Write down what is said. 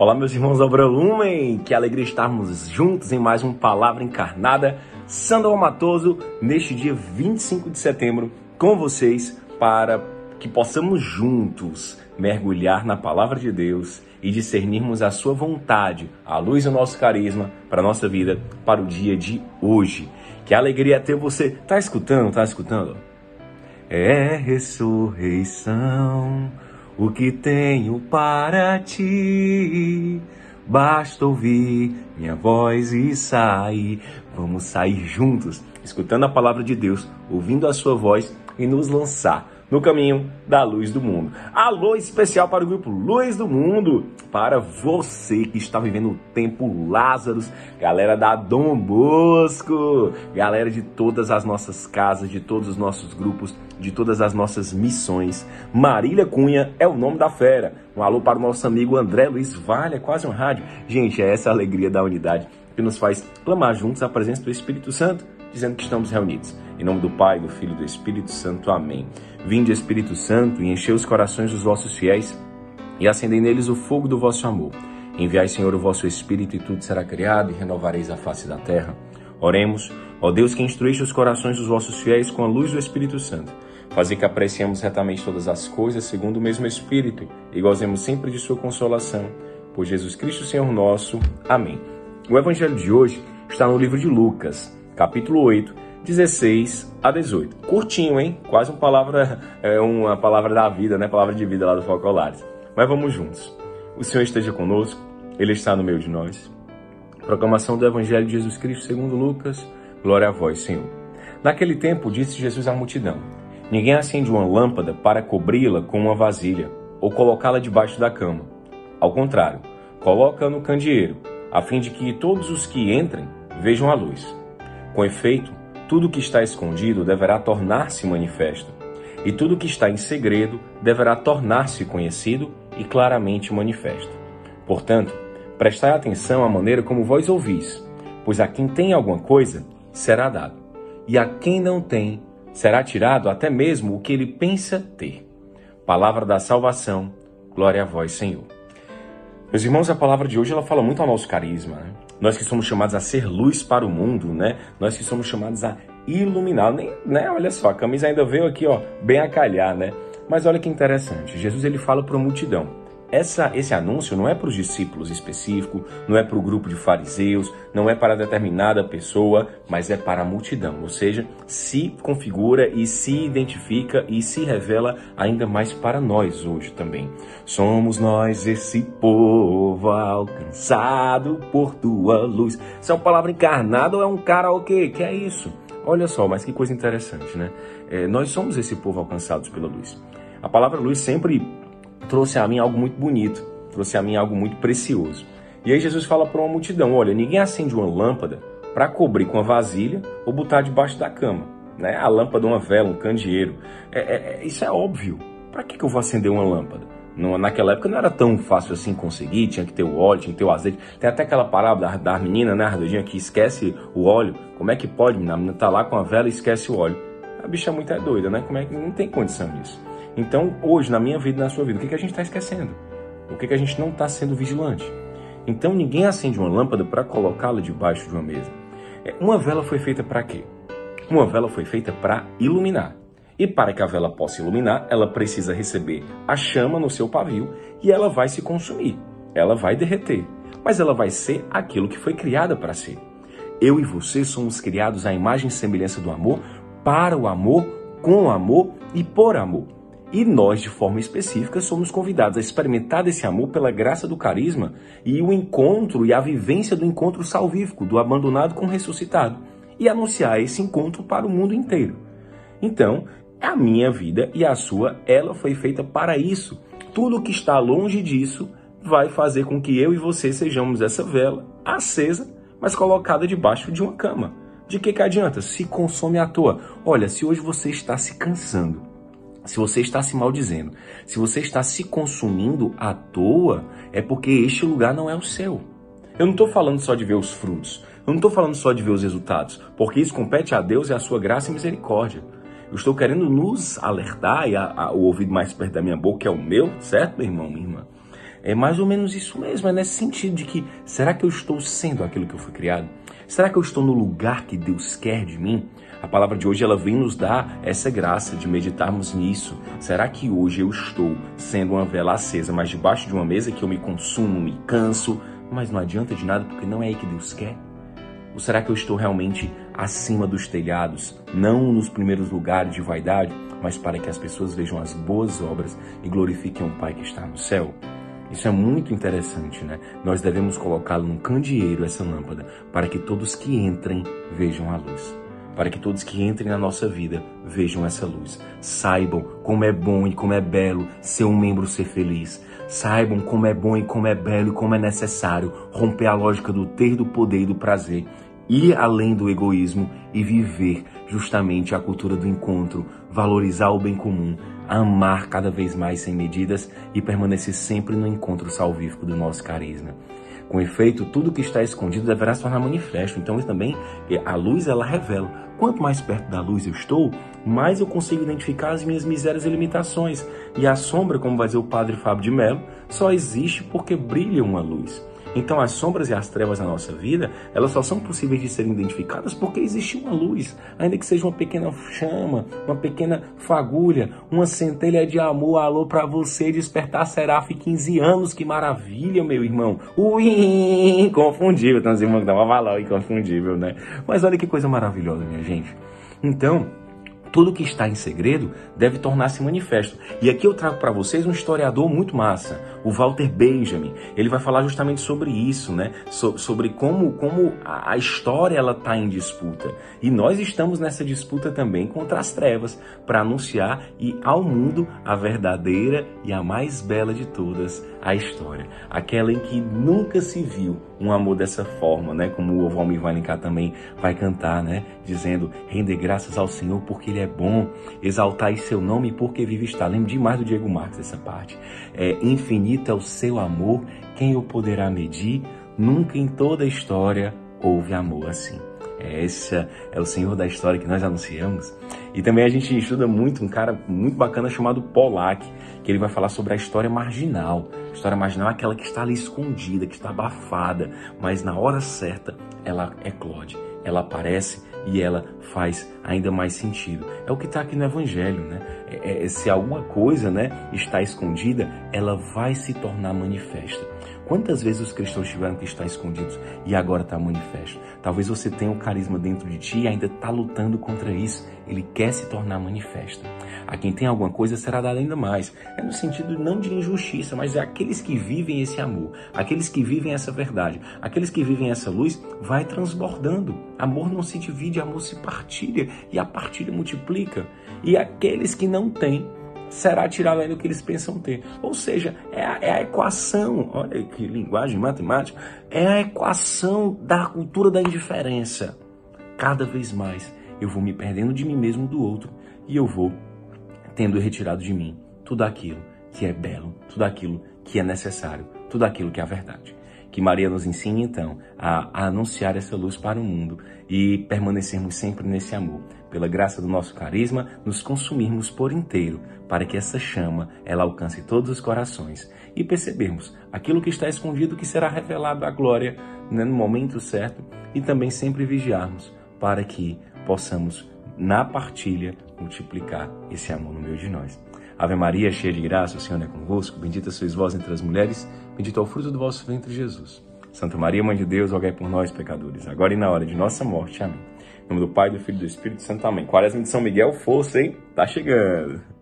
Olá, meus irmãos da Lumen, que alegria estarmos juntos em mais uma Palavra Encarnada. Sandro Matoso, neste dia 25 de setembro, com vocês, para que possamos juntos mergulhar na Palavra de Deus e discernirmos a Sua vontade, a luz do nosso carisma para a nossa vida, para o dia de hoje. Que alegria ter você. Tá escutando? Tá escutando? É ressurreição o que tenho para ti. Basta ouvir minha voz e sair. Vamos sair juntos, escutando a palavra de Deus, ouvindo a sua voz e nos lançar no caminho da luz do mundo. Alô especial para o grupo Luz do Mundo, para você que está vivendo o tempo Lázaros, galera da Dom Bosco, galera de todas as nossas casas, de todos os nossos grupos, de todas as nossas missões. Marília Cunha é o nome da fera. Um alô para o nosso amigo André Luiz Vale, é quase um rádio. Gente, é essa alegria da unidade que nos faz clamar juntos a presença do Espírito Santo, dizendo que estamos reunidos. Em nome do Pai, do Filho e do Espírito Santo. Amém. Vinde, Espírito Santo, e enchei os corações dos vossos fiéis e acendei neles o fogo do vosso amor. Enviai, Senhor, o vosso Espírito e tudo será criado e renovareis a face da terra. Oremos, ó Deus que instruíste os corações dos vossos fiéis com a luz do Espírito Santo. Fazer que apreciemos retamente todas as coisas segundo o mesmo Espírito e gozemos sempre de sua consolação. Por Jesus Cristo, Senhor nosso. Amém. O Evangelho de hoje está no livro de Lucas, capítulo 8, 16 a 18. Curtinho, hein? Quase uma palavra, é uma palavra da vida, né? Palavra de vida lá do Focolares. Mas vamos juntos. O Senhor esteja conosco, Ele está no meio de nós. Proclamação do Evangelho de Jesus Cristo segundo Lucas. Glória a vós, Senhor. Naquele tempo disse Jesus à multidão: Ninguém acende uma lâmpada para cobri-la com uma vasilha ou colocá-la debaixo da cama. Ao contrário, coloca no candeeiro, a fim de que todos os que entrem vejam a luz. Com efeito, tudo que está escondido deverá tornar-se manifesto, e tudo que está em segredo deverá tornar-se conhecido e claramente manifesto. Portanto, prestai atenção à maneira como vós ouvis, pois a quem tem alguma coisa será dado, e a quem não tem será tirado até mesmo o que ele pensa ter. Palavra da salvação, glória a vós, Senhor. Meus irmãos, a palavra de hoje ela fala muito ao nosso carisma. Né? Nós que somos chamados a ser luz para o mundo, né? Nós que somos chamados a iluminar, nem, né? Olha só, a camisa ainda veio aqui, ó, bem a calhar, né? Mas olha que interessante. Jesus ele fala para a multidão. Essa, esse anúncio não é para os discípulos específico, não é para o grupo de fariseus, não é para determinada pessoa, mas é para a multidão. Ou seja, se configura e se identifica e se revela ainda mais para nós hoje também. Somos nós esse povo alcançado por tua luz. Isso é uma palavra encarnada ou é um quê? Que é isso? Olha só, mas que coisa interessante, né? É, nós somos esse povo alcançados pela luz. A palavra luz sempre trouxe a mim algo muito bonito, trouxe a mim algo muito precioso. E aí Jesus fala para uma multidão: olha, ninguém acende uma lâmpada para cobrir com a vasilha ou botar debaixo da cama. Né? A lâmpada, uma vela, um candeeiro. É, é, é isso é óbvio. Para que, que eu vou acender uma lâmpada? Não, naquela época não era tão fácil assim conseguir, tinha que ter o óleo, tinha que ter o azeite. Tem até aquela parábola da, da menina, né, Ardadinha, que esquece o óleo. Como é que pode, menina? A menina tá lá com a vela e esquece o óleo. A bicha é muito é doida, né? Como é que não tem condição disso? Então, hoje, na minha vida e na sua vida, o que, que a gente está esquecendo? O que, que a gente não está sendo vigilante? Então, ninguém acende uma lâmpada para colocá-la debaixo de uma mesa. É, uma vela foi feita para quê? Uma vela foi feita para iluminar. E para que a vela possa iluminar, ela precisa receber a chama no seu pavio e ela vai se consumir. Ela vai derreter. Mas ela vai ser aquilo que foi criada para ser. Eu e você somos criados à imagem e semelhança do amor, para o amor, com amor e por amor. E nós, de forma específica, somos convidados a experimentar esse amor pela graça do carisma e o encontro e a vivência do encontro salvífico, do abandonado com o ressuscitado, e anunciar esse encontro para o mundo inteiro. Então, a minha vida e a sua, ela foi feita para isso. Tudo que está longe disso vai fazer com que eu e você sejamos essa vela acesa, mas colocada debaixo de uma cama. De que que adianta? Se consome à toa. Olha, se hoje você está se cansando, se você está se maldizendo, se você está se consumindo à toa, é porque este lugar não é o seu. Eu não estou falando só de ver os frutos, eu não estou falando só de ver os resultados, porque isso compete a Deus e a sua graça e misericórdia. Eu estou querendo nos alertar, e a, a, o ouvido mais perto da minha boca é o meu, certo, meu irmão, minha irmã? É mais ou menos isso mesmo, é nesse sentido de que será que eu estou sendo aquilo que eu fui criado? Será que eu estou no lugar que Deus quer de mim? A palavra de hoje ela vem nos dar essa graça de meditarmos nisso. Será que hoje eu estou sendo uma vela acesa, mas debaixo de uma mesa que eu me consumo, me canso, mas não adianta de nada porque não é aí que Deus quer? Ou será que eu estou realmente acima dos telhados, não nos primeiros lugares de vaidade, mas para que as pessoas vejam as boas obras e glorifiquem o Pai que está no céu? Isso é muito interessante, né? Nós devemos colocá-lo num candeeiro, essa lâmpada, para que todos que entrem vejam a luz. Para que todos que entrem na nossa vida vejam essa luz. Saibam como é bom e como é belo ser um membro ser feliz. Saibam como é bom e como é belo e como é necessário romper a lógica do ter, do poder e do prazer ir além do egoísmo e viver justamente a cultura do encontro, valorizar o bem comum, amar cada vez mais sem medidas e permanecer sempre no encontro salvífico do nosso carisma. Com efeito, tudo que está escondido deverá se tornar manifesto. Então, isso também, a luz, ela revela. Quanto mais perto da luz eu estou, mais eu consigo identificar as minhas misérias e limitações. E a sombra, como vai dizer o padre Fábio de Mello, só existe porque brilha uma luz. Então as sombras e as trevas na nossa vida, elas só são possíveis de serem identificadas porque existe uma luz, ainda que seja uma pequena chama, uma pequena fagulha, uma centelha de amor, alô para você despertar Seraf 15 anos, que maravilha, meu irmão. Ui, inconfundível, tem uns irmãos que dão uma valor inconfundível, né? Mas olha que coisa maravilhosa, minha gente. Então, tudo que está em segredo deve tornar-se manifesto. E aqui eu trago para vocês um historiador muito massa, o Walter Benjamin. Ele vai falar justamente sobre isso, né? So sobre como, como a história ela está em disputa. E nós estamos nessa disputa também contra as trevas para anunciar e ao mundo a verdadeira e a mais bela de todas, a história. Aquela em que nunca se viu um amor dessa forma, né? Como o Valmir Valencar também vai cantar, né? Dizendo, render graças ao Senhor porque Ele é bom, exaltai seu nome porque vive está. Lembro demais do Diego Marques essa parte. É, infinito é o seu amor, quem o poderá medir? Nunca em toda a história houve amor assim. Esse é o Senhor da história que nós anunciamos. E também a gente estuda muito um cara muito bacana chamado Pollack, que ele vai falar sobre a história marginal. A história marginal é aquela que está ali escondida, que está abafada, mas na hora certa ela eclode, ela aparece e ela faz ainda mais sentido. É o que está aqui no Evangelho, né? É, é, se alguma coisa né, está escondida, ela vai se tornar manifesta. Quantas vezes os cristãos tiveram que estar escondidos e agora está manifesto? Talvez você tenha um carisma dentro de ti e ainda está lutando contra isso. Ele quer se tornar manifesto. A quem tem alguma coisa será dado ainda mais. É no sentido não de injustiça, mas é aqueles que vivem esse amor, aqueles que vivem essa verdade, aqueles que vivem essa luz, vai transbordando. Amor não se divide, amor se partilha e a partilha multiplica. E aqueles que não têm, será tirado ainda o que eles pensam ter. Ou seja, é a, é a, equação, olha que linguagem matemática, é a equação da cultura da indiferença. Cada vez mais eu vou me perdendo de mim mesmo do outro e eu vou tendo retirado de mim tudo aquilo que é belo, tudo aquilo que é necessário, tudo aquilo que é a verdade. Que Maria nos ensine então a, a, anunciar essa luz para o mundo e permanecermos sempre nesse amor. Pela graça do nosso carisma, nos consumirmos por inteiro, para que essa chama ela alcance todos os corações e percebermos aquilo que está escondido que será revelado à glória né, no momento certo e também sempre vigiarmos para que possamos na partilha multiplicar esse amor no meio de nós. Ave Maria, cheia de graça, o Senhor é convosco. Bendita sois vós entre as mulheres, bendito é o fruto do vosso ventre, Jesus. Santa Maria, Mãe de Deus, rogai por nós, pecadores, agora e na hora de nossa morte. Amém. Em nome do Pai, do Filho e do Espírito Santo. Amém. Quaresma de São Miguel, força, hein? Tá chegando.